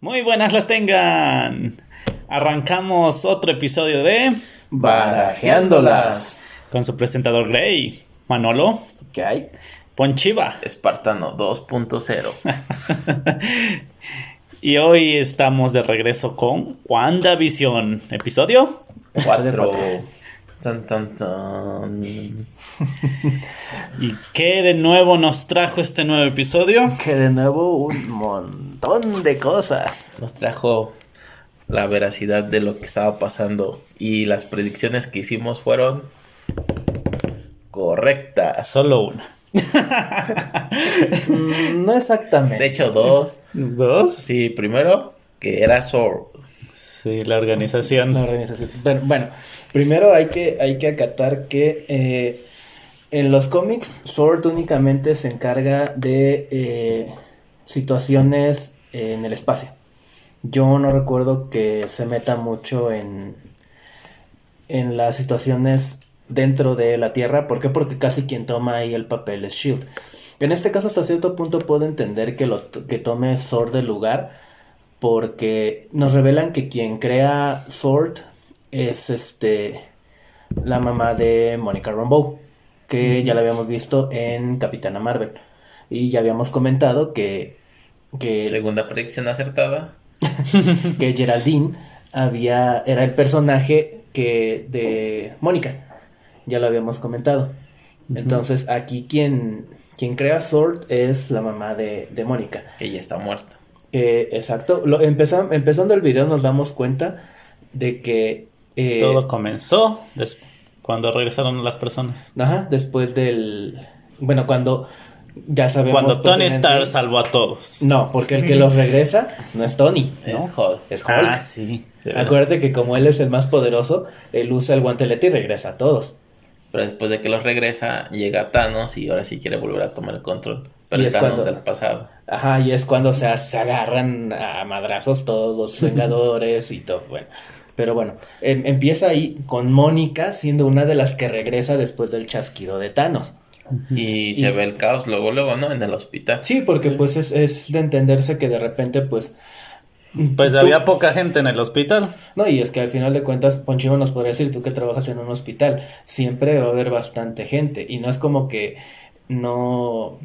Muy buenas las tengan. Arrancamos otro episodio de Barajeándolas. con su presentador Grey, Manolo, ¿Qué hay? Ponchiva. Espartano 2.0. Y hoy estamos de regreso con WandaVision, episodio. 4. Tan, tan, tan. ¿Y qué de nuevo nos trajo este nuevo episodio? Que de nuevo un montón de cosas. Nos trajo la veracidad de lo que estaba pasando y las predicciones que hicimos fueron correctas. Solo una. Mm, no exactamente. De hecho, dos. ¿Dos? Sí, primero que era Sword. Sí, la organización. La organización. Bueno, bueno, primero hay que, hay que acatar que eh, en los cómics Sword únicamente se encarga de eh, situaciones en el espacio. Yo no recuerdo que se meta mucho en, en las situaciones dentro de la Tierra. ¿Por qué? Porque casi quien toma ahí el papel es Shield. En este caso, hasta cierto punto puedo entender que, lo, que tome Sword el lugar. Porque nos revelan que quien crea Sword es este la mamá de Monica Rambeau. Que ya la habíamos visto en Capitana Marvel. Y ya habíamos comentado que, que Segunda predicción acertada. que Geraldine había era el personaje que de Mónica ya lo habíamos comentado entonces aquí quien quien crea Sword es la mamá de, de Mónica Que ya está muerta. Eh, exacto lo, empezam- empezando el video nos damos cuenta de que eh, Todo comenzó cuando regresaron las personas. ajá, después del bueno cuando ya sabemos Cuando Tony Stark salvó a todos. no porque el que los regresa no es Tony ¿no? Es Hulk. es Hulk Ah, sí. Acuérdate que como él es el más poderoso, él usa el guantelete y regresa a todos. Pero después de que los regresa, llega Thanos y ahora sí quiere volver a tomar el control. Pero Y es es Thanos cuando- del pasado. Ajá, y es cuando se, se agarran a madrazos todos los Vengadores y todo, bueno. Pero bueno, em- empieza ahí con Mónica siendo una de las que regresa después del chasquido de Thanos. Y se Y- ve el caos luego, luego, ¿no? En el hospital. Sí, porque pues es, es de entenderse que de repente pues... Pues tú- había poca gente en el hospital. No, y es que al final de cuentas, Ponchivo nos podría decir, tú que trabajas en un hospital, siempre va a haber bastante gente. Y no es como que no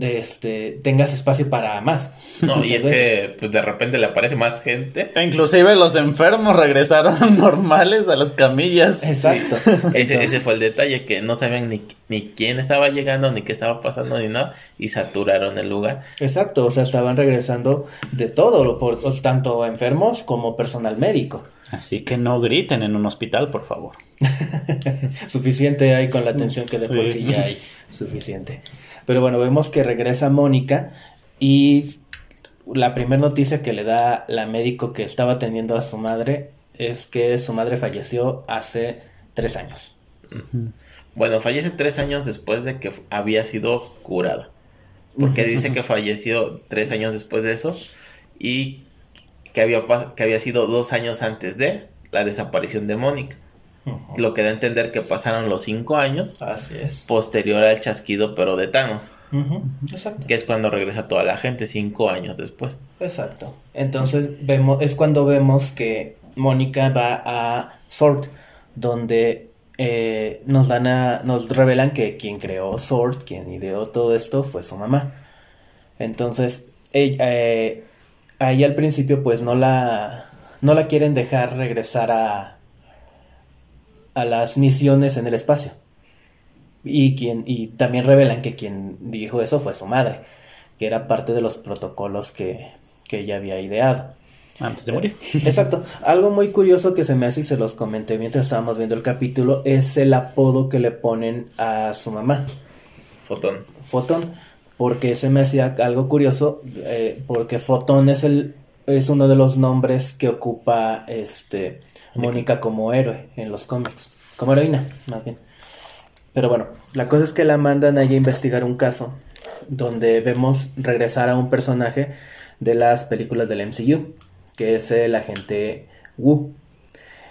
este, tengas espacio para más. No, y es veces. que pues de repente le aparece más gente. Inclusive los enfermos regresaron normales a las camillas. Exacto. Ese, ese fue el detalle, que no sabían ni, ni quién estaba llegando, ni qué estaba pasando, ni nada, y saturaron el lugar. Exacto, o sea, estaban regresando de todo, por, tanto enfermos como personal médico. Así que no griten en un hospital, por favor. Suficiente hay con la atención que de por Sí. sí ya hay. Suficiente. Pero bueno, vemos que regresa Mónica y la primera noticia que le da la médico que estaba atendiendo a su madre es que su madre falleció hace tres años. Bueno, fallece tres años después de que había sido curada. Porque dice que falleció tres años después de eso y que había, que había sido dos años antes de la desaparición de Mónica. Lo que da a entender que pasaron los cinco años Así es. posterior al chasquido, pero de Thanos, Exacto. que es cuando regresa toda la gente cinco años después. Exacto. Entonces vemos, es cuando vemos que Mónica va a Sword, donde eh, nos dan a, nos revelan que quien creó Sword, quien ideó todo esto, fue su mamá. Entonces, ella, eh, ahí al principio, pues no la, no la quieren dejar regresar a, a las misiones en el espacio. Y quien, y también revelan que quien dijo eso fue su madre que era parte de los protocolos que, que ella había ideado. Antes de morir. Exacto. Algo muy curioso que se me hace y se los comenté mientras estábamos viendo el capítulo es el apodo que le ponen a su mamá, Fotón. Fotón, porque se me hacía algo curioso, eh, porque Fotón es el es uno de los nombres que ocupa este Mónica como héroe en los cómics, como heroína, más bien. Pero bueno, la cosa es que la mandan allí a investigar un caso donde vemos regresar a un personaje de las películas del MCU, que es el agente Wu.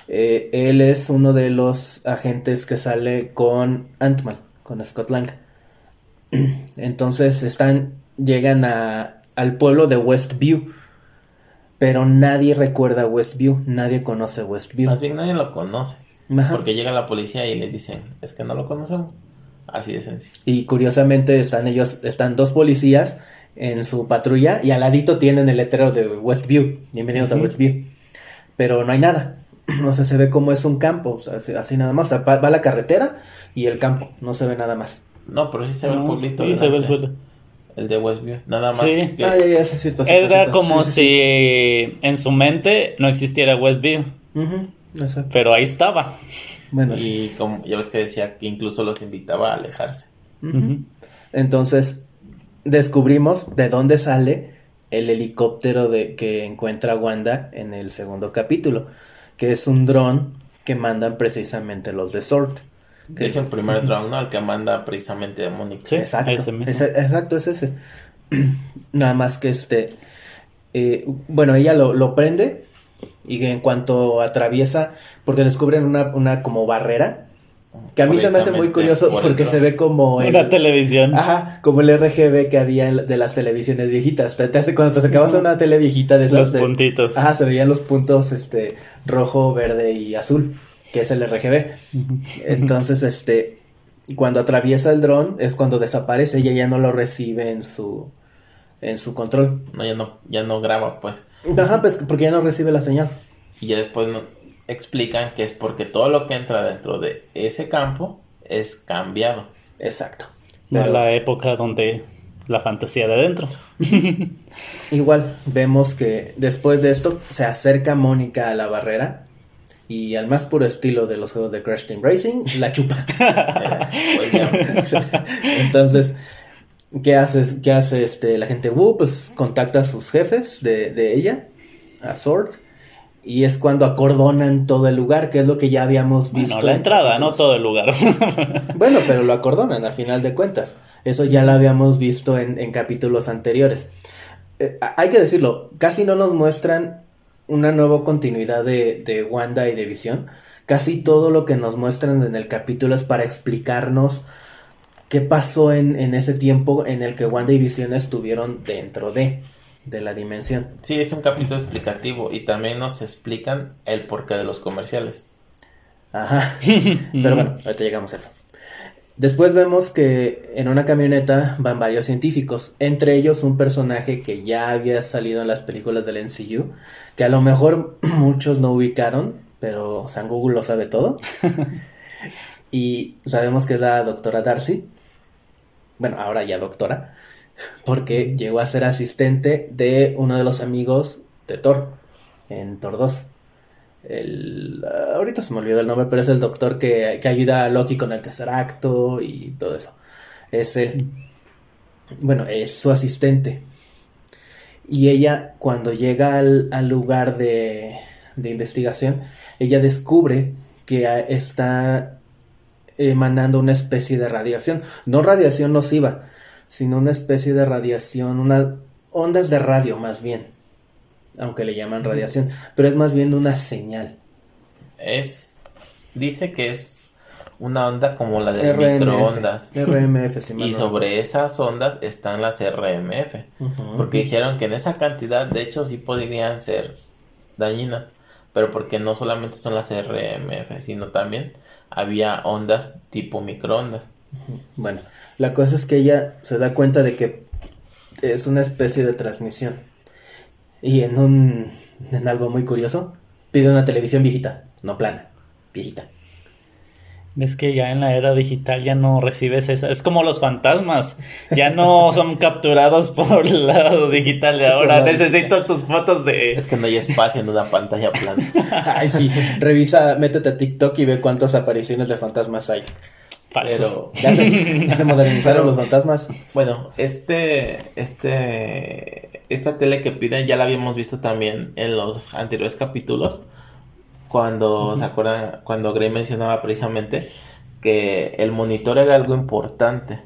Eh, él es uno de los agentes que sale con Ant-Man, con Scott Lang. Entonces están, llegan a, al pueblo de Westview, pero nadie recuerda Westview, nadie conoce Westview. Más bien nadie lo conoce. Porque llega la policía y les dicen, es que no lo conocemos. Así de sencillo. Y curiosamente están ellos, están dos policías en su patrulla y al ladito tienen el letrero de Westview. Bienvenidos a Westview. Pero no hay nada. O sea, se ve como es un campo, así, nada más. va, la carretera y el campo, no se ve nada más. No, pero sí se ve el pueblito. Sí, se ve el suelo. El de Westview, nada más. Sí. Ah, ya, ya, es cierto. Era como si en su mente no existiera Westview. Pero ahí estaba. Bueno, y como ya ves que decía que incluso los invitaba a alejarse. Entonces, descubrimos de dónde sale el helicóptero de que encuentra Wanda en el segundo capítulo, que es un dron que mandan precisamente los de Sword. De hecho, el primer dron, ¿no? El que manda precisamente a Mónica. Sí, exacto. exacto, es ese. Nada más que este. Eh, bueno, ella lo, lo prende y en cuanto atraviesa, porque descubren una, una como barrera, que a mí se me hace muy curioso porque se ve como... Una televisión. Ajá, como el RGB que había de las televisiones viejitas. Te, hace, cuando te acercabas a una tele viejita de Los puntitos. Ajá, se veían los puntos este, rojo, verde y azul, que es el RGB. Entonces, este, cuando atraviesa el dron es cuando desaparece, ella ya no lo recibe en su en su control. No, ya no, ya no graba, pues. Ajá, pues porque ya no recibe la señal. Y ya después no, explican que es porque todo lo que entra dentro de ese campo es cambiado. Exacto. Pero... la época donde la fantasía de adentro.Igual vemos que después de esto se acerca Mónica a la barrera y al más puro estilo de los juegos de Crash Team Racing, la chupa. Pues Entonces, ¿qué hace, qué hace este, la gente? Wu, pues contacta a sus jefes de, de ella, a Sword, y es cuando acordonan todo el lugar, que es lo que ya habíamos visto. Bueno, la entrada, no todo el lugar. bueno, pero lo acordonan a final de cuentas. Eso ya lo habíamos visto en, capítulos anteriores. Eh, hay que decirlo, casi no nos muestran una nueva continuidad de, de Wanda y de Visión. Casi todo lo que nos muestran en el capítulo es para explicarnos qué pasó en, en ese tiempo en el que Wanda y Visión estuvieron dentro de de la dimensión. Sí, es un capítulo explicativo y también nos explican el porqué de los comerciales. Ajá. Pero bueno, ahorita llegamos a eso. Después vemos que en una camioneta van varios científicos, entre ellos un personaje que ya había salido en las películas del NCU, que a lo mejor muchos no ubicaron, pero San Google lo sabe todo. y sabemos que es la doctora Darcy. Bueno, ahora ya doctora porque llegó a ser asistente de uno de los amigos de Thor en Thor 2. El, ahorita se me olvidó el nombre, pero es el doctor que, ayuda a Loki con el tercer acto y todo eso. Es él. Bueno, es su asistente. Y ella, cuando llega al, lugar de, de, investigación, ella descubre que está emanando una especie de radiación. No radiación nociva, sino una especie de radiación, unas ondas de radio más bien, aunque le llaman radiación, pero es más bien una señal. Es, dice que es una onda como la de microondas. RMF, Y sobre esas ondas están las RMF. Porque dijeron que en esa cantidad, de hecho, sí podrían ser dañinas. Pero porque no solamente son las RMF, sino también había ondas tipo microondas. Bueno, la cosa es que ella se da cuenta de que es una especie de transmisión. Y en un en algo muy curioso, pide una televisión viejita, no plana, viejita. Ves que ya en la era digital ya no recibes esa. Es como los fantasmas. Ya no son capturados por el lado digital de ahora. Necesitas tus fotos de. Es que no hay espacio en una pantalla plana. Ay, sí. Revisa, métete a TikTok y ve cuántas apariciones de fantasmas hay. Pero ya se, modernizaron los fantasmas. Bueno, este, este, esta tele que piden ya la habíamos visto también en los anteriores capítulos. Cuando, ¿se acuerdan? Cuando Grey mencionaba precisamente que el monitor era algo importante.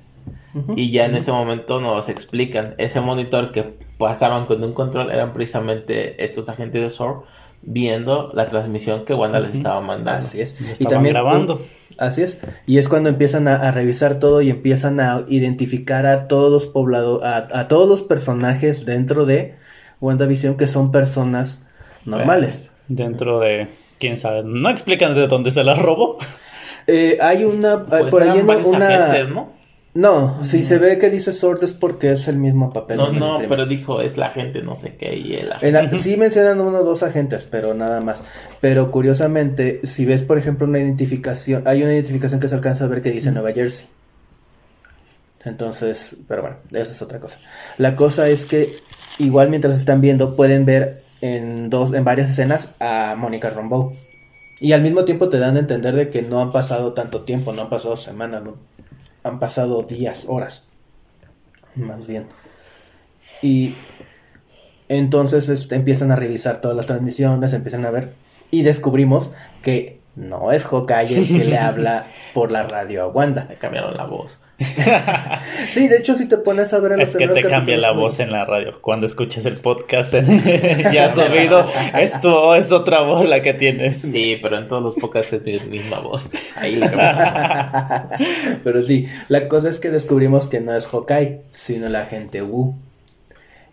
Y ya en ese momento nos explican, ese monitor que pasaban con un control eran precisamente estos agentes de SOR viendo la transmisión que Wanda les estaba mandando. Así es. Y también grabando. Así es. Y es cuando empiezan a, revisar todo y empiezan a identificar a todos los poblados, a, todos los personajes dentro de WandaVision que son personas normales. Dentro de, quién sabe, no explican de dónde se las robó. Eh, hay una, Pues por ahí en una... agentes, ¿no? No, si se ve que dice Sword es porque es el mismo papel. No, no, pero dijo es la gente, no sé qué, y el En la- sí mencionan uno o dos agentes, pero nada más. Pero curiosamente, si ves, por ejemplo, una identificación, hay una identificación que se alcanza a ver que dice Nueva Jersey. Entonces, pero bueno, eso es otra cosa. La cosa es que igual mientras están viendo pueden ver en dos, en varias escenas a Mónica Rambeau. Y al mismo tiempo te dan a entender de que no han pasado tanto tiempo, no han pasado semanas, no, han pasado días, horas, más bien. Y entonces este, empiezan a revisar todas las transmisiones, empiezan a ver y descubrimos que no es Hawkeye el que le habla por la radio a Wanda. Le cambiaron la voz. Sí, de hecho si te pones a ver en los Es que te cambia la voz en la radio. Cuando escuchas el podcast ya subido, esto es otra voz la que tienes. Sí, pero en todos los podcasts es mi misma voz. Ahí. Pero sí, la cosa es que descubrimos que no es Hawkeye, sino la agente Wu.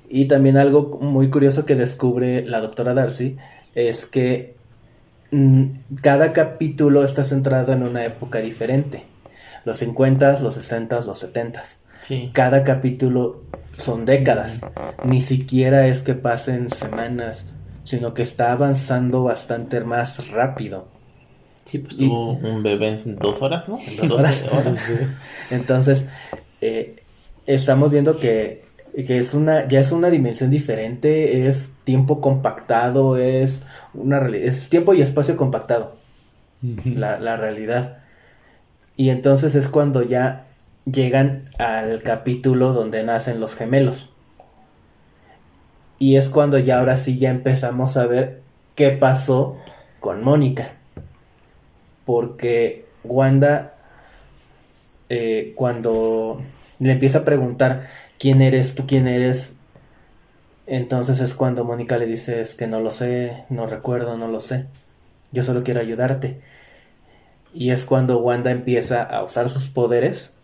Y también algo muy curioso que descubre la doctora Darcy es que mm, cada capítulo está centrado en una época diferente. Los 50, los 60, los 70. Sí. Cada capítulo son décadas. Ni siquiera es que pasen semanas, sino que está avanzando bastante más rápido. Sí, pues Y- tuvo un bebé en dos horas, ¿no? En dos 12 horas. Entonces, eh, estamos viendo que, que es una, ya es una dimensión diferente, es tiempo compactado, es una es tiempo y espacio compactado, la, la realidad. Y entonces es cuando ya llegan al capítulo donde nacen los gemelos. Y es cuando ya ahora sí ya empezamos a ver qué pasó con Mónica. Porque Wanda, eh, cuando le empieza a preguntar quién eres, tú quién eres, entonces es cuando Mónica le dice es que no lo sé, no recuerdo, no lo sé. Yo solo quiero ayudarte. Y es cuando Wanda empieza a usar sus poderes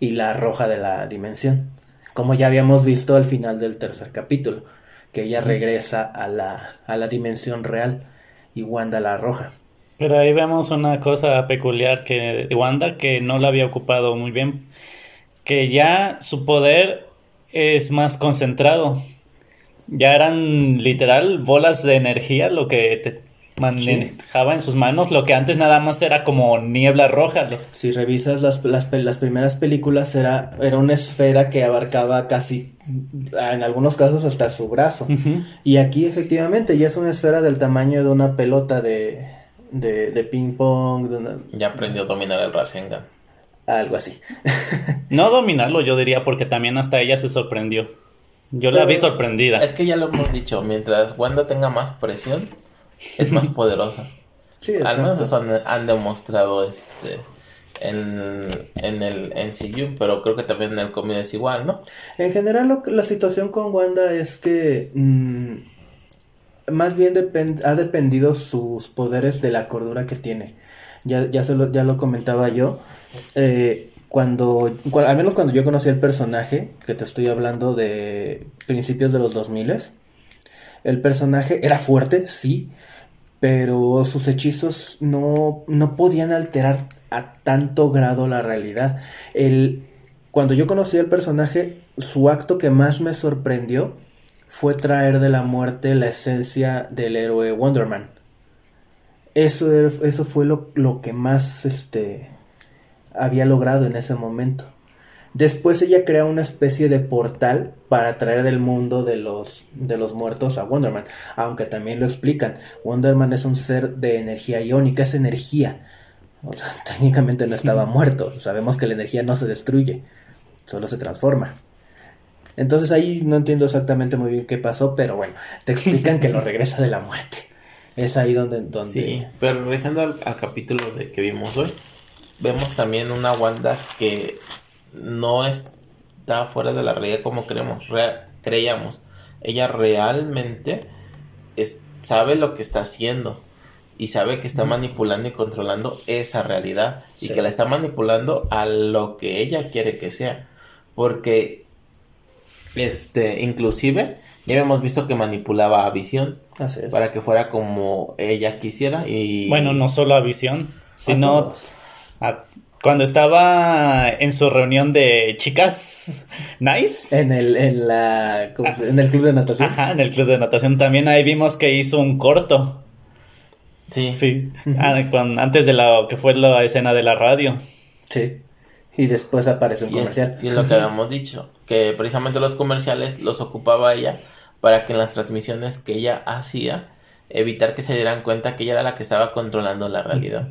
y la arroja de la dimensión. Como ya habíamos visto al final del tercer capítulo, que ella regresa a la, a la dimensión real y Wanda la arroja. Pero ahí vemos una cosa peculiar que Wanda que no la había ocupado muy bien. Que ya su poder es más concentrado. Ya eran literal bolas de energía lo que te manejaba en sus manos, lo que antes nada más era como niebla roja. lo- Si revisas las, las, las primeras películas, era, era una esfera que abarcaba casi, en algunos casos, hasta su brazo. Y aquí efectivamente ya es una esfera del tamaño de una pelota de, de, de ping pong, de una- Ya aprendió a dominar el Rasengan. algo así. No dominarlo, yo diría, porque también hasta ella se sorprendió. Yo la vi sorprendida. Es que ya lo hemos dicho, mientras Wanda tenga más presión, es más poderosa. Sí, Al menos eso han, han demostrado este en, en el NCU, pero creo que también en el cómic es igual, ¿no? En general, lo la situación con Wanda es que mm, más bien depen- ha dependido sus poderes de la cordura que tiene. Ya, ya, se lo, ya lo comentaba yo. eh, cuando, cua- al menos cuando yo conocí el personaje, que te estoy hablando de principios de los 2000 el personaje era fuerte, sí, pero sus hechizos no, no podían alterar a tanto grado la realidad. El, cuando yo conocí al personaje, su acto que más me sorprendió fue traer de la muerte la esencia del héroe Wonderman. Eso, eso fue lo, lo que más este, había logrado en ese momento. Después ella crea una especie de portal para traer del mundo de los, de los muertos a Wonderman. Aunque también lo explican. Wonderman es un ser de energía iónica, es energía. O sea, técnicamente no estaba muerto. Sabemos que la energía no se destruye, solo se transforma. Entonces ahí no entiendo exactamente muy bien qué pasó, pero bueno, te explican que lo regresa de la muerte. Es ahí donde... donde... Sí, pero regresando al, al capítulo de que vimos hoy, vemos también una Wanda que no está fuera de la realidad como creemos, creíamos. Ella realmente es- sabe lo que está haciendo y sabe que está manipulando y controlando esa realidad y que la está manipulando a lo que ella quiere que sea. Porque, este, inclusive Ya habíamos visto que manipulaba a Visión Así es. para que fuera como ella quisiera y... Bueno, no solo a Visión, A sino todos. a- cuando estaba en su reunión de chicas nice. En el, en la, ¿cómo se- en el club de natación. Ajá, en el club de natación también ahí vimos que hizo un corto. Sí. Sí, ah, cuan- antes de la que fue la escena de la radio. Sí. Y después aparece un Y es, comercial. y es lo que habíamos dicho, que precisamente los comerciales los ocupaba ella para que en las transmisiones que ella hacía, evitar que se dieran cuenta que ella era la que estaba controlando la realidad.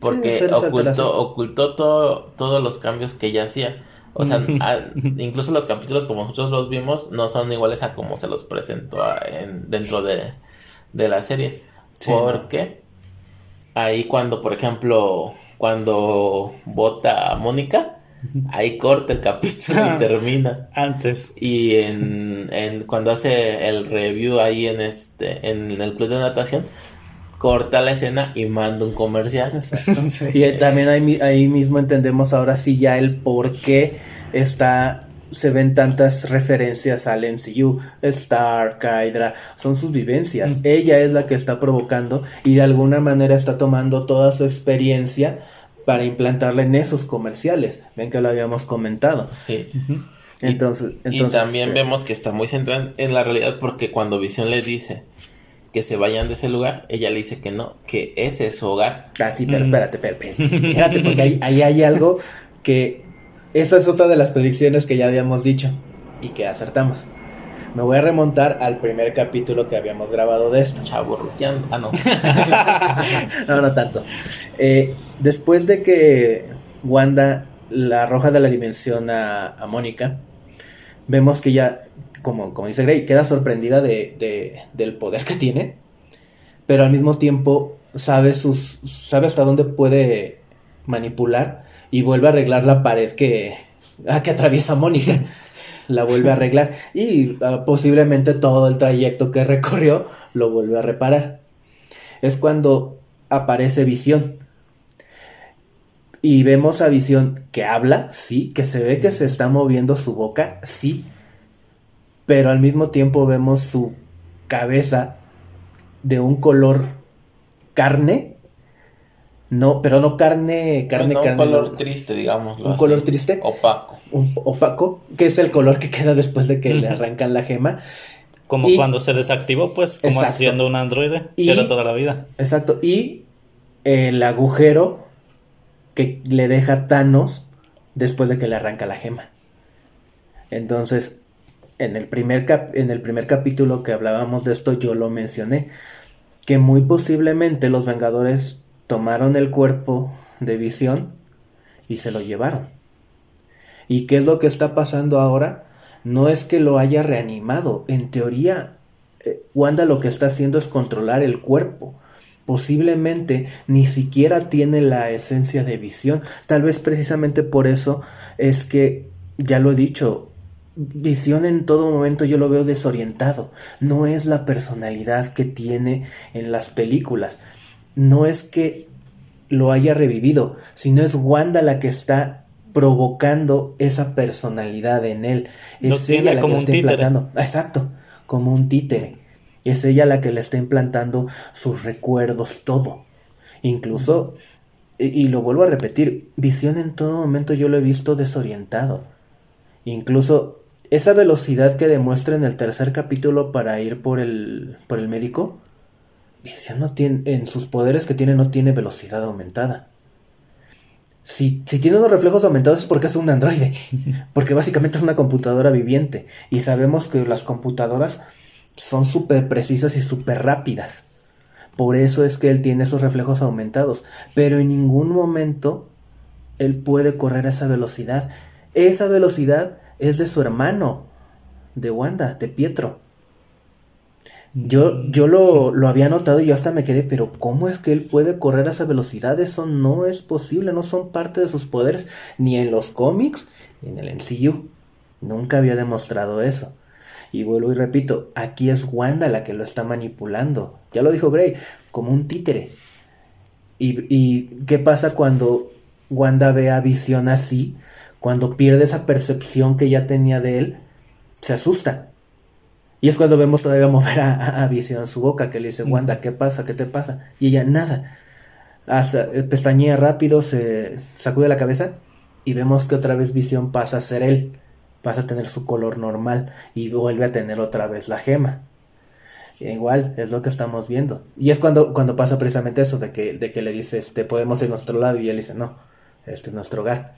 Porque ocultó, ocultó todo, todos los cambios que ella hacía. O sea, a- incluso los capítulos como nosotros los vimos no son iguales a como se los presentó a- en- dentro de, de la serie. Sí, ¿no? Porque ahí cuando, por ejemplo, cuando vota a Mónica, ahí corta el capítulo y termina. Antes. Y en, en cuando hace el review ahí en este en el club de natación, corta la escena y manda un comercial. Y también ahí, ahí mismo entendemos ahora sí ya el por qué está se ven tantas referencias al MCU, Stark, Hydra, son sus vivencias. Ella es la que está provocando y de alguna manera está tomando toda su experiencia para implantarla en esos comerciales. Ven que lo habíamos comentado. Sí. Entonces, y entonces también este, vemos que está muy centrada en- en la realidad porque cuando Visión le dice que se vayan de ese lugar, ella le dice que no, que ese es su hogar. Ah, sí, pero Mm. espérate, espérate, porque ahí, ahí hay algo que. Esa es otra de las predicciones que ya habíamos dicho y que acertamos. Me voy a remontar al primer capítulo que habíamos grabado de esto. Chavo. Ah, no. No, no tanto. Eh, después de que Wanda la arroja de la dimensión a, a Mónica, vemos que ella, como, como dice Grey, queda sorprendida de, de- del poder que tiene, pero al mismo tiempo sabe, sus, sabe hasta dónde puede manipular y vuelve a arreglar la pared que, ah, que atraviesa Mónica. La vuelve a arreglar y ah, posiblemente todo el trayecto que recorrió lo vuelve a reparar es cuando aparece Visión. Y vemos a Visión que habla, sí, que se ve que se está moviendo su boca, sí, pero al mismo tiempo vemos su cabeza de un color carne, no, pero no carne, carne, carne, un color no, triste, digamos. un color triste, Opaco. un opaco, que es el color que queda después de que le arrancan la gema. Como Y- cuando se desactivó, pues, como Exacto. siendo un androide, Y- era toda la vida. Exacto. Y el agujero que le deja Thanos después de que le arranca la gema. Entonces, en el primer, cap- en el primer capítulo que hablábamos de esto, yo lo mencioné. Que muy posiblemente los Vengadores tomaron el cuerpo de visión y se lo llevaron. ¿Y qué es lo que está pasando ahora? No es que lo haya reanimado. En teoría, eh, Wanda lo que está haciendo es controlar el cuerpo. Posiblemente ni siquiera tiene la esencia de visión. Tal vez precisamente por eso es que, ya lo he dicho, visión en todo momento yo lo veo desorientado. No es la personalidad que tiene en las películas. No es que lo haya revivido, sino es Wanda la que está provocando esa personalidad en él. Es ella la que le está implantando. Exacto, como un títere. Es ella la que le está implantando sus recuerdos, todo. Incluso, y, y lo vuelvo a repetir, visión en todo momento yo lo he visto desorientado. Incluso esa velocidad que demuestra en el tercer capítulo para ir por el, por el médico, no tiene, en sus poderes que tiene no tiene velocidad aumentada. Si, si tiene unos reflejos aumentados es porque es un androide, porque básicamente es una computadora viviente y sabemos que las computadoras son súper precisas y súper rápidas. Por eso es que él tiene esos reflejos aumentados, pero en ningún momento él puede correr a esa velocidad. Esa velocidad es de su hermano, de Wanda, de Pietro. Yo, yo lo, lo había notado y yo hasta me quedé, pero ¿cómo es que él puede correr a esa velocidad? Eso no es posible, no son parte de sus poderes, ni en los cómics, ni en el MCU. Nunca había demostrado eso. Y vuelvo y repito, aquí es Wanda la que lo está manipulando. Ya lo dijo Grey, como un títere. ¿Y, y qué pasa cuando Wanda ve a Visión así? Cuando pierde esa percepción que ya tenía de él, se asusta. Y es cuando vemos todavía mover a, a, Visión su boca, que le dice, Wanda, ¿qué pasa? ¿Qué te pasa? Y ella, nada. Hasta, eh, pestañea rápido, se sacude la cabeza y vemos que otra vez Visión pasa a ser él. Pasa a tener su color normal y vuelve a tener otra vez la gema. igual, es lo que estamos viendo. Y es cuando, cuando pasa precisamente eso, de que, de que le dice, este, podemos ir a nuestro lado, y él dice, no, este es nuestro hogar.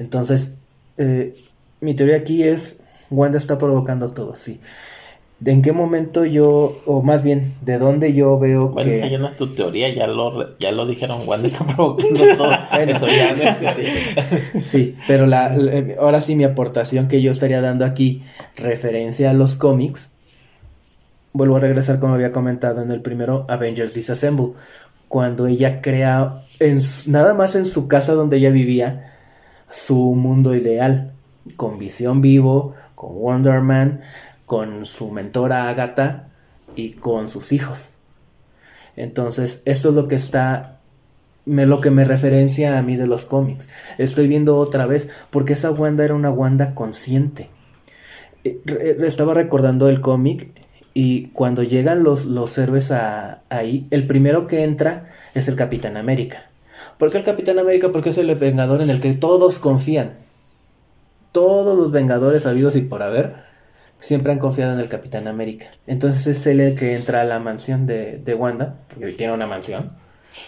Entonces, eh, mi teoría aquí es, Wanda está provocando todo, sí. ¿De en qué momento yo, o más bien, de dónde yo veo bueno, que... ya no es tu teoría, ya lo, ya lo dijeron, Wanda está provocando todo. Eso ya no Sí, pero la, ahora sí mi aportación que yo estaría dando aquí, referencia a los cómics, vuelvo a regresar como había comentado en el primero, Avengers Disassemble, cuando ella crea, en, nada más en su casa donde ella vivía, su mundo ideal, con visión vivo, con Wonder Man, con su mentora Agatha y con sus hijos. Entonces, esto es lo que está, me, lo que me referencia a mí de los cómics. Estoy viendo otra vez, porque esa Wanda era una Wanda consciente. Eh, estaba recordando el cómic y cuando llegan los, los héroes ahí, el primero que entra es el Capitán América. ¿Por qué el Capitán América? Porque es el vengador en el que todos confían. Todos los vengadores habidos y por haber siempre han confiado en el Capitán América. Entonces es él el que entra a la mansión de, de Wanda, porque él tiene una mansión.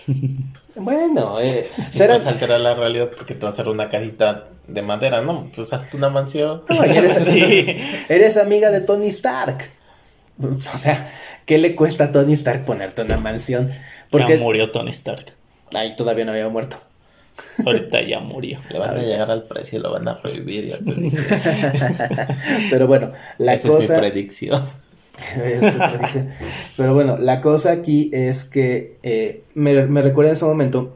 bueno, eh, será... alterar la realidad porque te va a hacer una cajita de madera, ¿no? Pues hazte una mansión. eres, eres amiga de Tony Stark. O sea, ¿qué le cuesta a Tony Stark ponerte una mansión? Porque ya murió Tony Stark. Ay, todavía no había muerto. Ahorita ya murió. Le van a, llegar al precio y lo van a revivir. Pero bueno, la Esa cosa. Es mi predicción. Pero bueno, la cosa aquí es que eh, me, me recuerda en ese momento.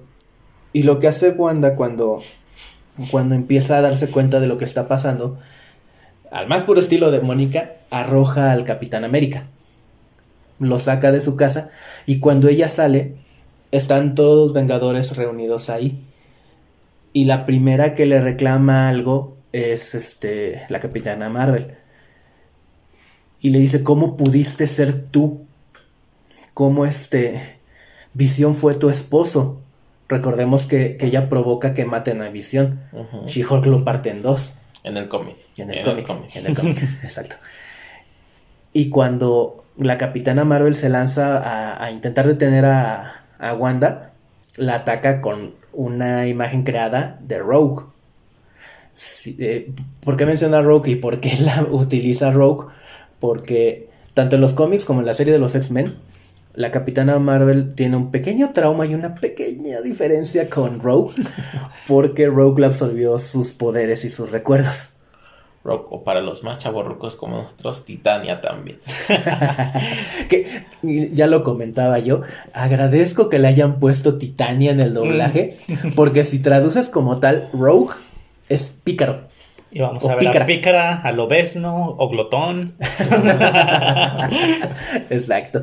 Y lo que hace Wanda cuando, cuando empieza a darse cuenta de lo que está pasando, al más puro estilo de Mónica, arroja al Capitán América. Lo saca de su casa y cuando ella sale, están todos los Vengadores reunidos ahí. Y la primera que le reclama algo es este, la Capitana Marvel. Y le dice, ¿cómo pudiste ser tú? ¿Cómo este Visión fue tu esposo? Recordemos que, ella provoca que maten a Visión. She-Hulk lo parte en dos. En el cómic. En el cómic. En el cómic, exacto. Y cuando la Capitana Marvel se lanza a intentar detener a, a Wanda, la ataca con una imagen creada de Rogue. Eh, ¿Por qué menciona Rogue y por qué la utiliza Rogue? Porque tanto en los cómics como en la serie de los X-Men, la Capitana Marvel tiene un pequeño trauma y una pequeña diferencia con Rogue, porque Rogue le absorbió sus poderes y sus recuerdos o para los más chavorrucos como nosotros, Titania también. que ya lo comentaba yo, agradezco que le hayan puesto Titania en el doblaje, mm. porque si traduces como tal, Rogue es pícaro. Y vamos a ver pícara. a pícara, a lobesno o glotón. Exacto.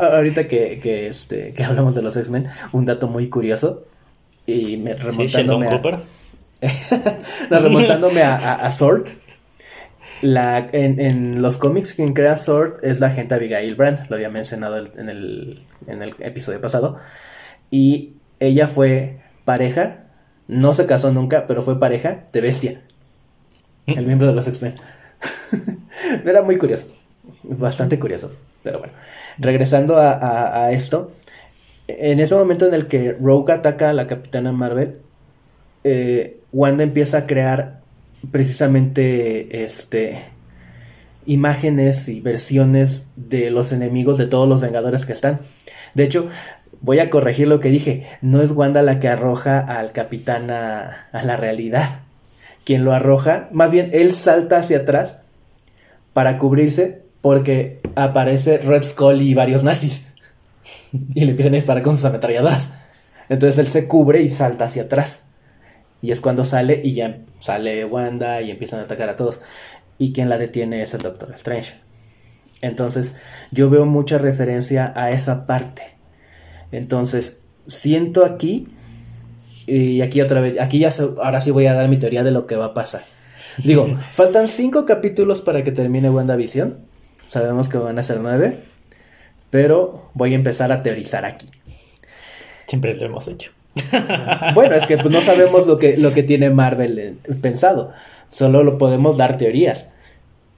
ahorita que, que, este, que hablamos de los X-Men, un dato muy curioso. Y me remontándome a, remontándome a, a, Sword, la, en, los cómics quien crea Sword es la gente Abigail Brand, lo había mencionado en el, episodio pasado. Y ella fue pareja, no se casó nunca, pero fue pareja de Bestia, mm. el miembro de los X-Men. Era muy curioso, bastante curioso, pero bueno. Regresando a, esto, en ese momento en el que Rogue ataca a la Capitana Marvel, eh, Wanda empieza a crear precisamente este imágenes y versiones de los enemigos de todos los Vengadores que están. De hecho, voy a corregir lo que dije. No es Wanda la que arroja al capitán a, la realidad. Quien lo arroja, más bien él salta hacia atrás para cubrirse porque aparece Red Skull y varios nazis. Y le empiezan a disparar con sus ametralladoras. Entonces él se cubre y salta hacia atrás. Y es cuando sale y ya sale Wanda y empiezan a atacar a todos. Y quien la detiene es el Doctor Strange. Entonces yo veo mucha referencia a esa parte. Entonces siento aquí, y aquí otra vez, aquí ya ahora sí voy a dar mi teoría de lo que va a pasar. Digo, faltan cinco capítulos para que termine WandaVision. sabemos que van a ser nueve, pero voy a empezar a teorizar aquí. Siempre lo hemos hecho. bueno, es que pues, no sabemos lo que, lo que tiene Marvel eh, pensado, solo lo podemos dar teorías.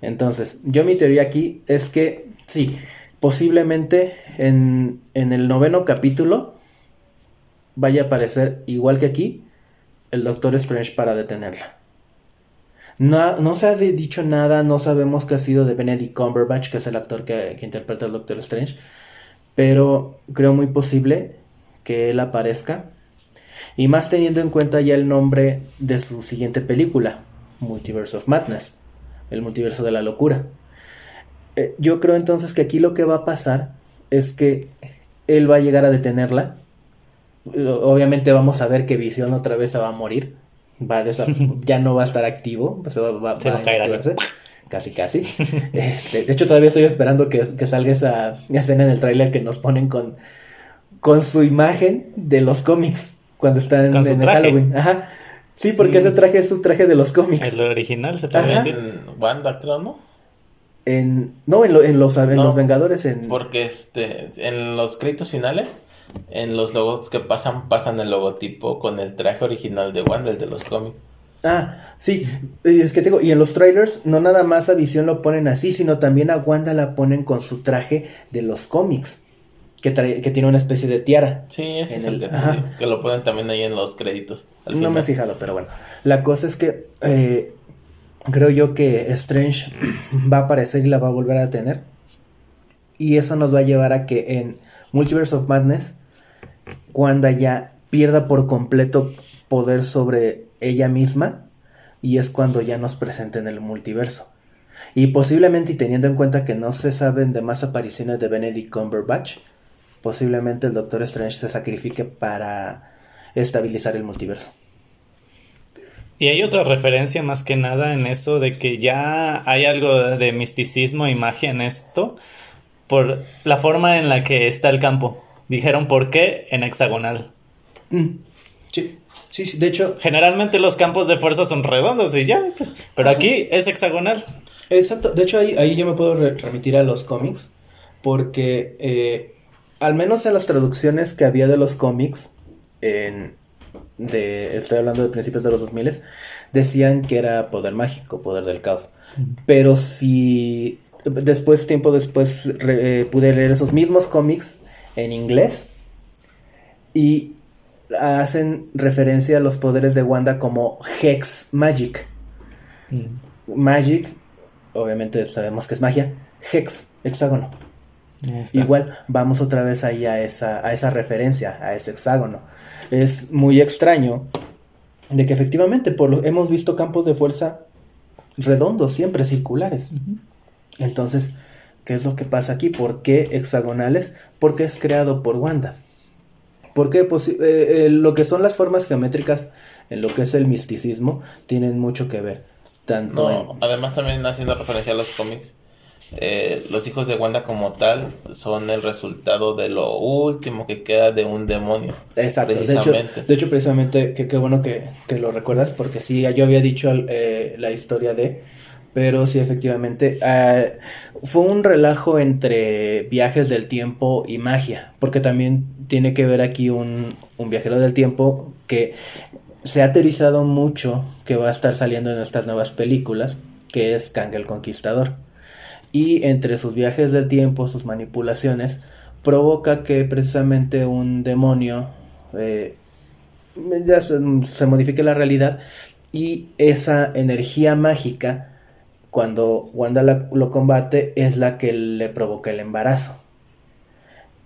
Entonces, yo mi teoría aquí es que sí, posiblemente en, en el noveno capítulo vaya a aparecer, igual que aquí, el Doctor Strange para detenerla. No, no se ha dicho nada, no sabemos qué ha sido de Benedict Cumberbatch, que es el actor que, que interpreta al Doctor Strange, pero creo muy posible que él aparezca. Y más teniendo en cuenta ya el nombre de su siguiente película, Multiverse of Madness, el multiverso de la locura. Eh, yo creo entonces que aquí lo que va a pasar es que él va a llegar a detenerla. Obviamente vamos a ver que Visión otra vez se va a morir va ya no va a estar activo, pues va, a caer Casi, casi. Este, de hecho, todavía estoy esperando que, salga esa, escena en el tráiler que nos ponen con, con su imagen de los cómics cuando están en, el Halloween. Ajá. Sí, porque ese mm. traje es su traje de los cómics. El original, se puede decir. En Wanda, creo, ¿no? En, no, en, en, los, en los Vengadores. En... Porque este, en los créditos finales en los logos que pasan, pasan el logotipo con el traje original de Wanda, el de los cómics. Ah, sí, es que tengo, y en los trailers no nada más a Visión lo ponen así, sino también a Wanda la ponen con su traje de los cómics, que, que tiene una especie de tiara. Sí, ese es el, que, lo ponen también ahí en los créditos. no me he fijado, pero bueno, la cosa es que eh, creo yo que Strange va a aparecer y la va a volver a tener, y eso nos va a llevar a que en Multiverse of Madness Wanda ya pierda por completo poder sobre ella misma y es cuando ya nos presenta en el multiverso. Y posiblemente, y teniendo en cuenta que no se saben de más apariciones de Benedict Cumberbatch, posiblemente el Doctor Strange se sacrifique para estabilizar el multiverso. Y hay otra referencia más que nada en eso de que ya hay algo de misticismo y magia en esto por la forma en la que está el campo. Dijeron por qué en hexagonal. Mm, sí, sí, sí, de hecho. Generalmente los campos de fuerza son redondos y ya, pero aquí es hexagonal. Exacto, de hecho ahí, ahí yo me puedo remitir a los cómics, porque eh, al menos en las traducciones que había de los cómics, en, de, estoy hablando de principios de los 2000, decían que era poder mágico, poder del caos. Pero si después, tiempo después, eh, pude leer esos mismos cómics en inglés y hacen referencia a los poderes de Wanda como Hex Magic. Mm. Magic, obviamente sabemos que es magia. Hex, hexágono. Igual vamos otra vez ahí a esa, a esa referencia, a ese hexágono. Es muy extraño de que efectivamente por lo, hemos visto campos de fuerza redondos, siempre circulares. Entonces, ¿Qué es lo que pasa aquí? ¿Por qué hexagonales? Porque es creado por Wanda. Porque pues, eh, eh, lo que son las formas geométricas en lo que es el misticismo tienen mucho que ver. Tanto Además también haciendo referencia a los cómics, eh, los hijos de Wanda como tal son el resultado de lo último que queda de un demonio. Exacto, de hecho, de hecho precisamente, qué bueno que, que, lo recuerdas, porque sí, yo había dicho la historia de pero sí, efectivamente. Ah, fue un relajo entre viajes del tiempo y magia. Porque también tiene que ver aquí un, viajero del tiempo que se ha teorizado mucho que va a estar saliendo en estas nuevas películas. Que es Kang el Conquistador. Y entre sus viajes del tiempo, sus manipulaciones, provoca que precisamente un demonio eh, ya se, modifique la realidad y esa energía mágica cuando Wanda lo combate es la que le provoca el embarazo.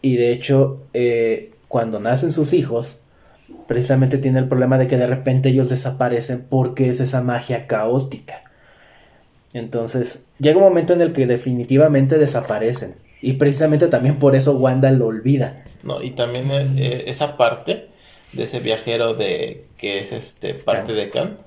Y de hecho, eh, cuando nacen sus hijos, precisamente tiene el problema de que de repente ellos desaparecen porque es esa magia caótica. Entonces, llega un momento en el que definitivamente desaparecen. Y precisamente también por eso Wanda lo olvida. No, y también eh, esa parte de ese viajero de que es este parte de Khan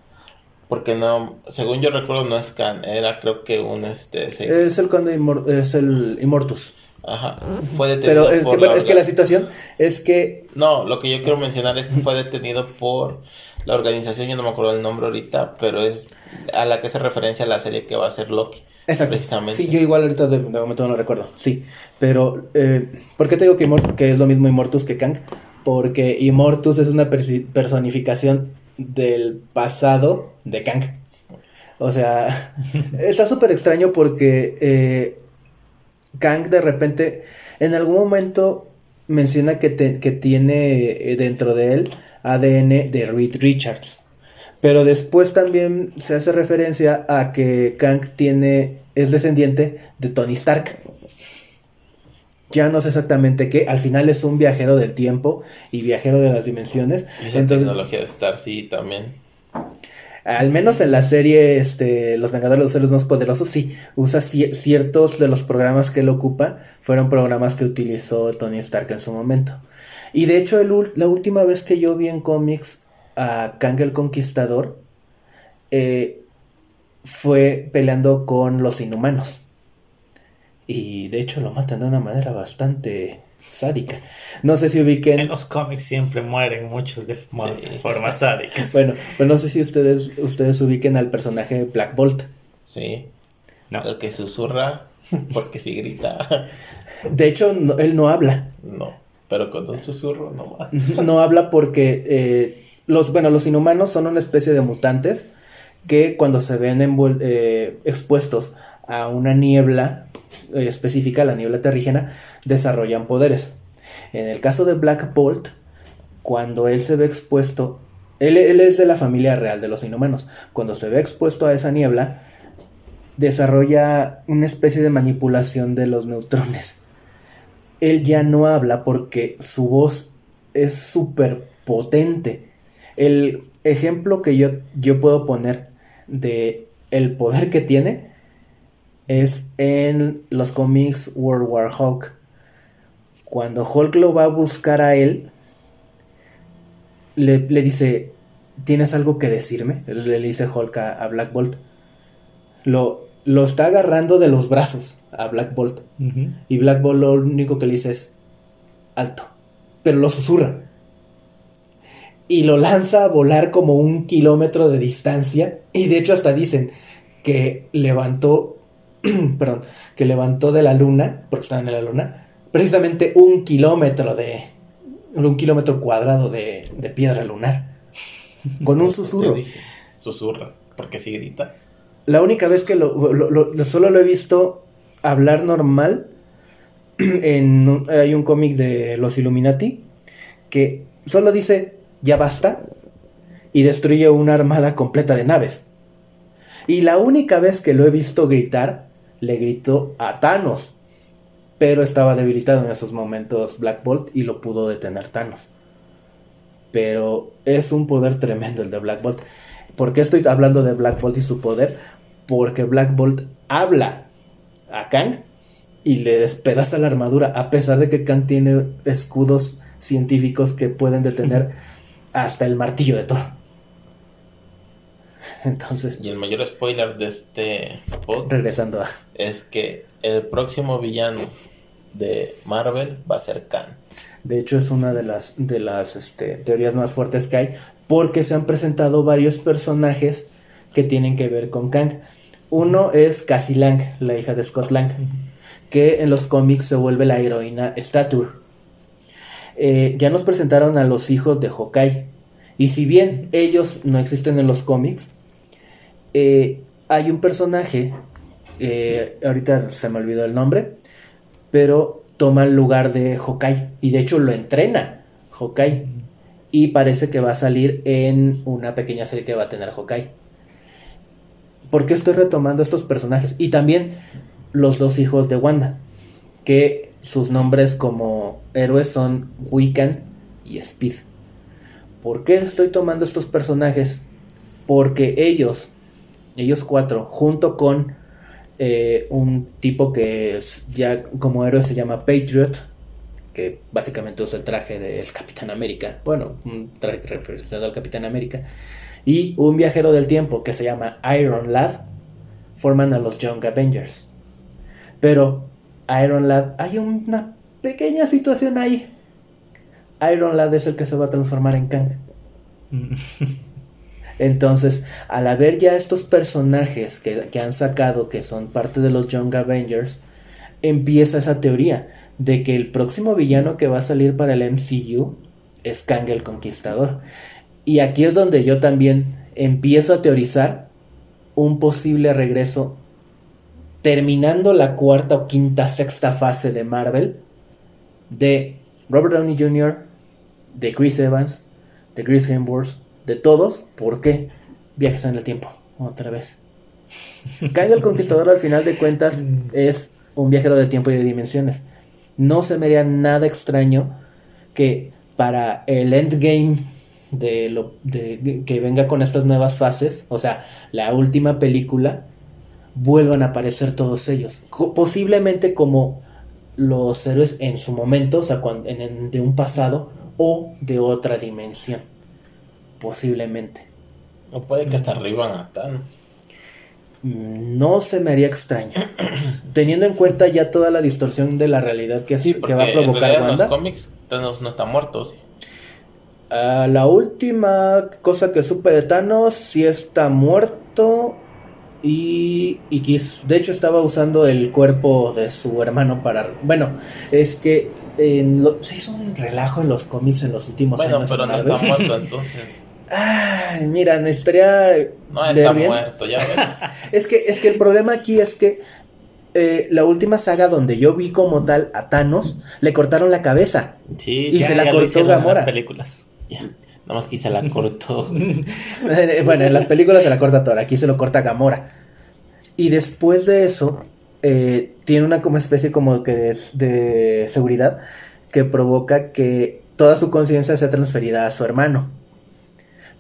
porque no, según yo recuerdo, no es Khan, era creo que un este. Es el conde es el Immortus. Ajá. Fue detenido. Pero es, que, la, es que la situación es que. No, lo que yo quiero mencionar es que fue detenido por la organización, yo no me acuerdo el nombre ahorita, pero es a la que se referencia la serie que va a ser Loki. Exacto. Precisamente. Sí, yo igual ahorita de, de momento no lo recuerdo. Sí. Pero, eh, ¿por qué te digo que, es lo mismo Immortus que Kang? Porque Immortus es una personificación del pasado de Kang. O sea, está súper extraño porque eh, Kang de repente, en algún momento menciona que, te- que tiene eh, dentro de él ADN de Reed Richards. Pero después también se hace referencia a que Kang tiene, es descendiente de Tony Stark. Ya no sé exactamente qué, al final es un viajero del tiempo y viajero de las dimensiones. Y la Entonces, tecnología de Star, sí, también. al menos en la serie este, Los Vengadores de los Celos Más Poderosos, sí, usa ci- ciertos de los programas que él ocupa, fueron programas que utilizó Tony Stark en su momento. Y de hecho, el la última vez que yo vi en cómics a Kang el Conquistador, eh, fue peleando con los inhumanos. Y de hecho lo matan de una manera bastante sádica. No sé si En ubiquen... los cómics siempre mueren muchos de Sí. formas sádicas. Bueno, pues no sé si ustedes, ustedes ubiquen al personaje Black Bolt. Sí. no. El que susurra, porque si grita, De hecho, no- él no habla. no. Pero con un susurro, no más. No habla porque eh, los, bueno, los inhumanos son una especie de mutantes que cuando se ven eh, expuestos a una niebla eh, específica, la niebla terrígena, desarrollan poderes. En el caso de Black Bolt, cuando él se ve expuesto, él es de la familia real de los inhumanos, cuando se ve expuesto a esa niebla, desarrolla una especie de manipulación de los neutrones. Él ya no habla porque su voz es súper potente. El ejemplo que yo, yo puedo poner de el poder que tiene es en los cómics World War Hulk. Cuando Hulk lo va a buscar a él, le, le dice, ¿tienes algo que decirme? Le, dice Hulk a, a Black Bolt. Lo, lo está agarrando de los brazos a Black Bolt. Y Black Bolt lo único que le dice es alto. Pero lo susurra. Y lo lanza a volar como un kilómetro de distancia. Y de hecho hasta dicen que levantó, perdón, que levantó de la luna, porque estaban en la luna, precisamente un kilómetro de, un kilómetro cuadrado de, de piedra lunar. Con un susurro. dije, susurra, porque si grita. La única vez que lo, lo- lo- solo lo he visto hablar normal en hay un cómic de los Illuminati que solo dice ya basta y destruye una armada completa de naves. Y la única vez que lo he visto gritar, le gritó a Thanos. Pero estaba debilitado en esos momentos Black Bolt y lo pudo detener Thanos. Pero es un poder tremendo el de Black Bolt. ¿Por qué estoy hablando de Black Bolt y su poder? Porque Black Bolt habla a Kang y le despedaza la armadura, a pesar de que Kang tiene escudos científicos que pueden detener hasta el martillo de Thor. Entonces, Y el mayor spoiler de este pod regresando a... es que el próximo villano de Marvel va a ser Khan. De hecho, es una de las, de las este, teorías más fuertes que hay, porque se han presentado varios personajes que tienen que ver con Kang. Uno es Cassie Lang, la hija de Scott Lang, que en los cómics se vuelve la heroína Stature. Eh, ya nos presentaron a los hijos de Hawkeye, y si bien ellos no existen en los cómics, eh, hay un personaje, eh, ahorita se me olvidó el nombre, pero toma el lugar de Hawkeye. Y de hecho lo entrena Hawkeye. Y parece que va a salir en una pequeña serie que va a tener Hawkeye. ¿Por qué estoy retomando estos personajes? Y también los dos hijos de Wanda, que sus nombres como héroes son Wiccan y Speed. ¿Por qué estoy tomando estos personajes? Porque ellos, ellos cuatro, junto con eh, un tipo que es ya como héroe se llama Patriot, que básicamente usa el traje del Capitán América, bueno, un traje referenciado al Capitán América, y un viajero del tiempo que se llama Iron Lad, forman a los Young Avengers. Pero Iron Lad, hay una pequeña situación ahí. Iron Lad es el que se va a transformar en Kang. Entonces, al haber ya estos personajes que, que han sacado, que son parte de los Young Avengers, empieza esa teoría de que el próximo villano que va a salir para el MCU es Kang el Conquistador. Y aquí es donde yo también empiezo a teorizar un posible regreso terminando la cuarta o quinta, sexta fase de Marvel de Robert Downey Jr., de Chris Evans, de Chris Hemsworth, de todos. ¿Por qué? Viajes en el tiempo, otra vez. Kang el Conquistador al final de cuentas es un viajero del tiempo y de dimensiones. No se me haría nada extraño que para el endgame de lo de, que venga con estas nuevas fases, o sea, la última película, vuelvan a aparecer todos ellos. posiblemente como los héroes en su momento, o sea, en, de un pasado o de otra dimensión. Posiblemente. O puede que hasta arriba a Thanos. Mm, no se me haría extraño. Teniendo en cuenta ya toda la distorsión de la realidad que, que va a provocar en los cómics, Thanos no está muerto, ¿sí? Ah, la última cosa que supe de Thanos, sí está muerto. Y, y de hecho estaba usando el cuerpo de su hermano para... Bueno, es que en se hizo un relajo en los cómics en los últimos bueno, años. pero no está muerto entonces. Ay, mira, necesitaría... No está muerto, ya es, que, es que el problema aquí es que eh, la última saga donde yo vi como tal a Thanos, le cortaron la cabeza. Sí, y se la cortó Gamora. películas. Nada más que se la cortó. bueno, en las películas se la corta Thor, aquí se lo corta Gamora. Y después de eso, eh, tiene una como especie como que de seguridad que provoca que toda su conciencia sea transferida a su hermano.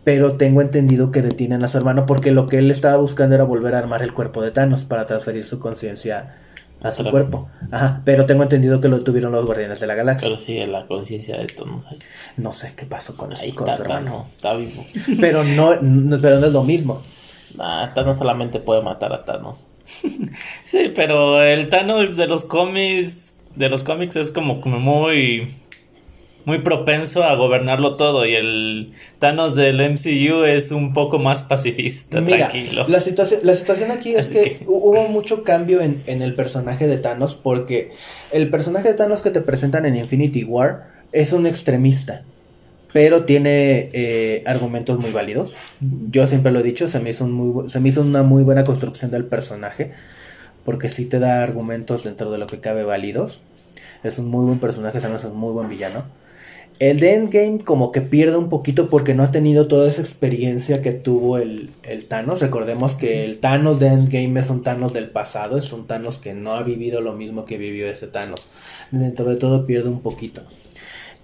Pero tengo entendido que detienen a su hermano porque lo que él estaba buscando era volver a armar el cuerpo de Thanos para transferir su conciencia a su cuerpo. Ajá, pero tengo entendido que lo tuvieron los Guardianes de la Galaxia. Pero sigue la conciencia de Thanos ahí. No sé qué pasó con, ahí está su hermano. está vivo. Pero no, pero no es lo mismo. Nah, Thanos solamente puede matar a Thanos. sí, pero el Thanos de los cómics, de los cómics es como, como muy muy propenso a gobernarlo todo y el Thanos del MCU es un poco más pacifista, tranquilo. La situación, la situación aquí es que, hubo mucho cambio en, en, el personaje de Thanos porque el personaje de Thanos que te presentan en Infinity War es un extremista. Pero tiene eh, argumentos muy válidos. Yo siempre lo he dicho, se me, hizo muy, se me hizo una muy buena construcción del personaje. Porque sí te da argumentos dentro de lo que cabe válidos. Es un muy buen personaje, se me hace un muy buen villano. El de Endgame como que pierde un poquito porque no ha tenido toda esa experiencia que tuvo el, el, Thanos. Recordemos que el Thanos de Endgame es un Thanos del pasado, es un Thanos que no ha vivido lo mismo que vivió ese Thanos. Dentro de todo pierde un poquito.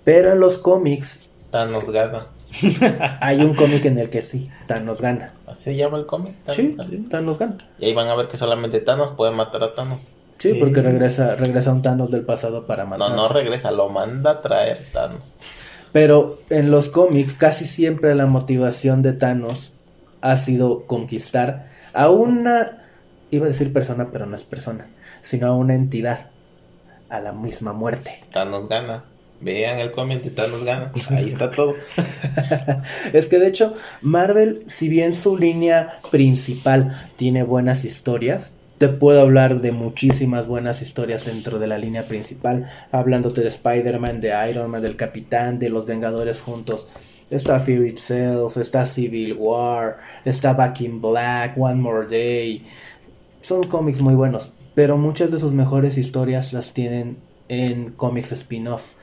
Pero en los cómics... Thanos gana. hay un cómic en el que sí, Thanos gana. ¿Así se llama el cómic? Sí, Thanos gana. Y ahí van a ver que solamente Thanos puede matar a Thanos. Sí, porque regresa, regresa un Thanos del pasado para matar. No, no regresa, lo manda a traer Thanos. Pero en los cómics casi siempre la motivación de Thanos ha sido conquistar a una, iba a decir persona, pero no es persona, sino a una entidad, a la misma muerte. Thanos gana. Vean el cómic de Thanos gana. Ahí está todo. es que de hecho, Marvel, si bien su línea principal tiene buenas historias, te puedo hablar de muchísimas buenas historias dentro de la línea principal, hablándote de Spider-Man, de Iron Man, del Capitán, de los Vengadores juntos. Está Fear Itself, está Civil War, está Back in Black, One More Day. Son cómics muy buenos, pero muchas de sus mejores historias las tienen en cómics spin-off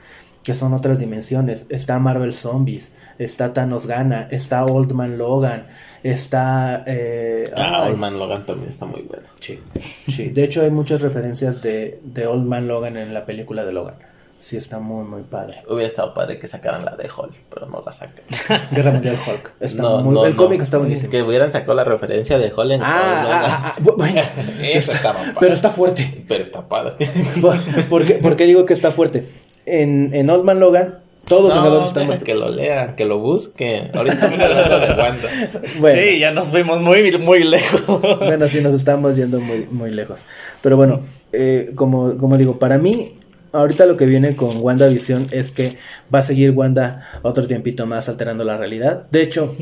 que son otras dimensiones. Está Marvel Zombies, está Thanos Gana, está Old Man Logan, está... Eh, ah, Old Man Logan también está muy bueno. Sí, sí. De hecho hay muchas referencias de, de Old Man Logan en la película de Logan. Sí, está muy, muy padre. Hubiera estado padre que sacaran la de Hulk, pero no la sacan. Guerra Mundial Hulk. Está muy, el cómic está buenísimo. Que hubieran sacado la referencia de Hulk en Ah, ah, ah, ah bueno. Eso está, Pero está fuerte. Pero está padre. ¿Por, qué, ¿Por qué digo que está fuerte? en, en Old Man Logan, todos los Vengadores están. Que lo lea, que lo busque. Ahorita estamos hablando de Wanda. Bueno. Sí, ya nos fuimos muy, muy lejos. bueno, sí, nos estamos yendo muy, muy lejos. Pero bueno, eh, como, como digo, para mí, ahorita lo que viene con WandaVision es que va a seguir Wanda otro tiempito más alterando la realidad. De hecho,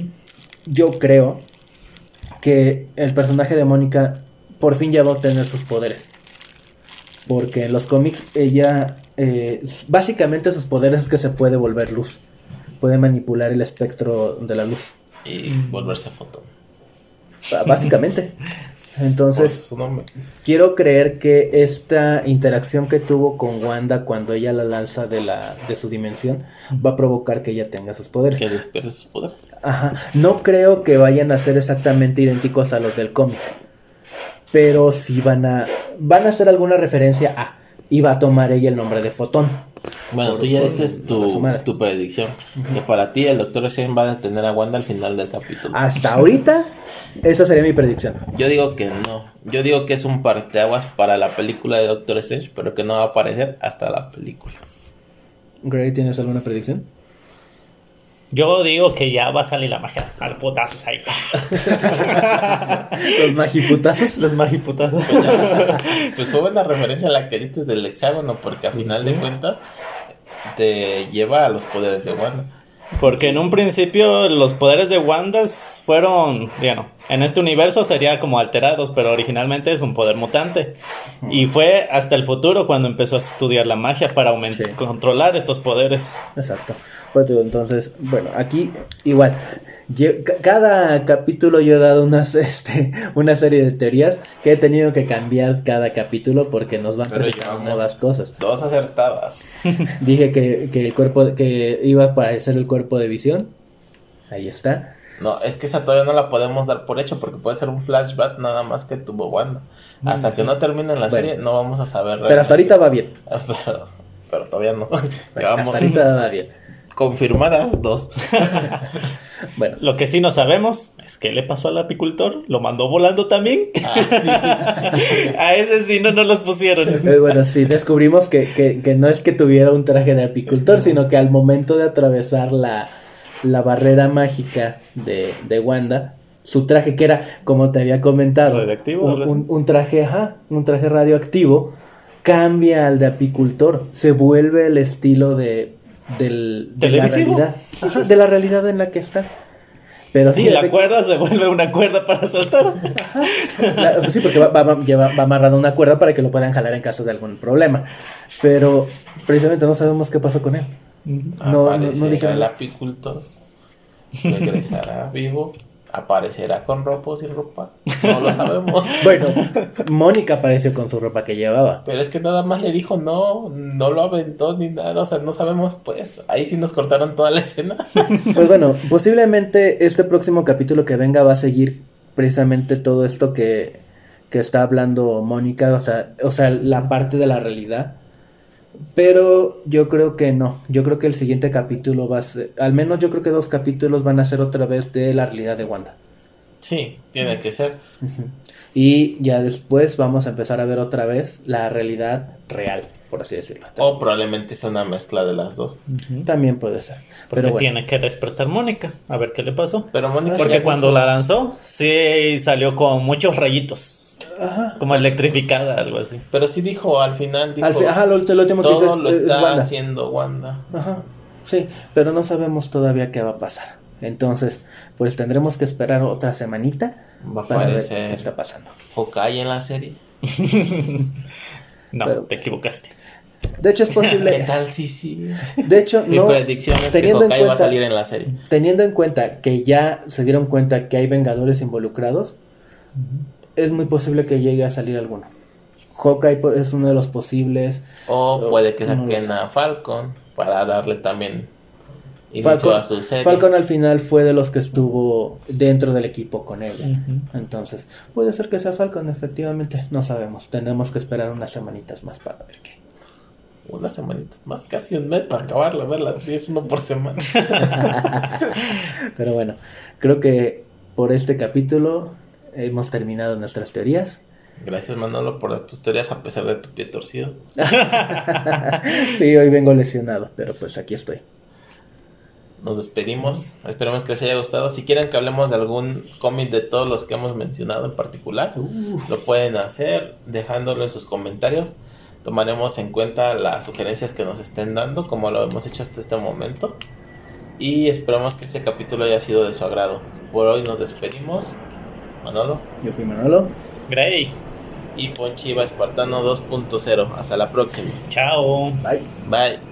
yo creo que el personaje de Mónica por fin ya va a obtener sus poderes. Porque en los cómics ella, eh, básicamente sus poderes es que se puede volver luz. Puede manipular el espectro de la luz. Y volverse foto. Básicamente. Entonces, quiero creer que esta interacción que tuvo con Wanda cuando ella la lanza de, la, de su dimensión va a provocar que ella tenga sus poderes. Que despierde sus poderes. Ajá. No creo que vayan a ser exactamente idénticos a los del cómic. Pero sí van a. Van a hacer alguna referencia a. Va a tomar ella el nombre de Fotón. Bueno, Por- tú ya dices tu predicción. Que para ti el Doctor Strange va a detener a Wanda al final del capítulo. Hasta ahorita, esa sería mi predicción. Yo digo que no. Yo digo que es un parteaguas para la película de Doctor Strange, pero que no va a aparecer hasta la película. Gray, ¿tienes alguna predicción? Yo digo que ya va a salir la magia al putazos ahí. Los magiputazos. Los magiputazos. Pues fue buena referencia la que diste del hexágono, porque a final de cuentas te lleva a los poderes de Wanda. Porque en un principio los poderes de Wanda fueron, bueno, en este universo sería como alterados, pero originalmente es un poder mutante. Y fue hasta el futuro cuando empezó a estudiar la magia para aument- Sí. controlar estos poderes. Exacto. Pues entonces, bueno, aquí igual. Cada capítulo yo he dado unas, este, una serie de teorías que he tenido que cambiar cada capítulo porque nos van presentando nuevas cosas. Dos acertadas. Dije que, que el cuerpo, que iba a aparecer el cuerpo de visión. Ahí está. No, es que esa todavía no la podemos dar por hecho, porque puede ser un flashback nada más que tuvo Wanda. Hasta que no termine la Bueno. serie, no vamos a saber. Pero hasta ahorita va bien. Pero, pero todavía no. Llevamos Hasta ahorita va bien. confirmadas dos. Bueno, Lo que sí no sabemos es qué le pasó al apicultor. ¿Lo mandó volando también? a ese sí no nos los pusieron. Eh, bueno, sí, descubrimos que, que, que no es que tuviera un traje de apicultor, sino que al momento de atravesar la, la barrera mágica de, de Wanda, su traje que era, como te había comentado, ¿Radioactivo o un, traje, ajá, un traje radioactivo, cambia al de apicultor, se vuelve el estilo de, del, de la realidad, ajá, de la realidad en la que está. Pero sí, la cuerda se vuelve una cuerda para saltar. La- sí, porque va, va, va- va una cuerda para que lo puedan jalar en caso de algún problema. Pero precisamente no sabemos qué pasó con él. No, no, no dijeron. el apicultor. Regresará vivo. Aparecerá con ropa o sin ropa. No lo sabemos. Bueno, Mónica apareció con su ropa que llevaba. Pero es que nada más le dijo no, no lo aventó ni nada, o sea, no sabemos pues. Ahí sí nos cortaron toda la escena. Pues bueno, posiblemente este próximo capítulo que venga va a seguir precisamente todo esto que, que está hablando Mónica, o sea, o sea, la parte de la realidad. Pero yo creo que no, yo creo que el siguiente capítulo va a ser, al menos yo creo que dos capítulos van a ser otra vez de la realidad de Wanda. Sí, tiene que ser. Y ya después vamos a empezar a ver otra vez la realidad real, por así decirlo. O probablemente sea una mezcla de las dos. También puede ser. Porque Pero bueno, tiene que despertar Mónica. A ver qué le pasó. Pero Mónica Porque cuando la lanzó, sí salió con muchos rayitos. Ajá. Como electrificada, algo así. Pero sí dijo al final, dijo, Al fi- ajá, lo, lo último que dice es, lo es está Wanda. haciendo Wanda. Ajá. Sí, pero no sabemos todavía qué va a pasar. Entonces, pues tendremos que esperar otra semanita Va a para ver qué está pasando. Hawkeye en la serie. No, Pero- te equivocaste. De hecho, es ¿Qué posible. tal? Sí, sí. De hecho, Mi no. predicción es que teniendo en Hawkeye va a cuenta- salir en la serie. Teniendo en cuenta que ya se dieron cuenta que hay Vengadores involucrados, es muy posible que llegue a salir alguno. Hawkeye es uno de los posibles. O puede que saquen a Falcon para darle también Falcon, a su serie. Falcon al final fue de los que estuvo dentro del equipo con ella. Entonces, puede ser que sea Falcon, efectivamente. No sabemos. Tenemos que esperar unas semanitas más para ver qué. Unas semanitas más, casi un mes para acabarla, verla. Sí, es uno por semana. Pero bueno, creo que por este capítulo hemos terminado nuestras teorías. Gracias Manolo por tus teorías a pesar de tu pie torcido. Sí, hoy vengo lesionado, pero pues aquí estoy. Nos despedimos. Esperemos que les haya gustado. Si quieren que hablemos de algún cómic de todos los que hemos mencionado en particular, lo pueden hacer dejándolo en sus comentarios. Tomaremos en cuenta las sugerencias que nos estén dando, como lo hemos hecho hasta este momento. Y esperamos que este capítulo haya sido de su agrado. Por hoy nos despedimos. Manolo. Yo fui Manolo. Gray. Y Ponchiva Espartano 2.0. Hasta la próxima. Chao. Bye. Bye.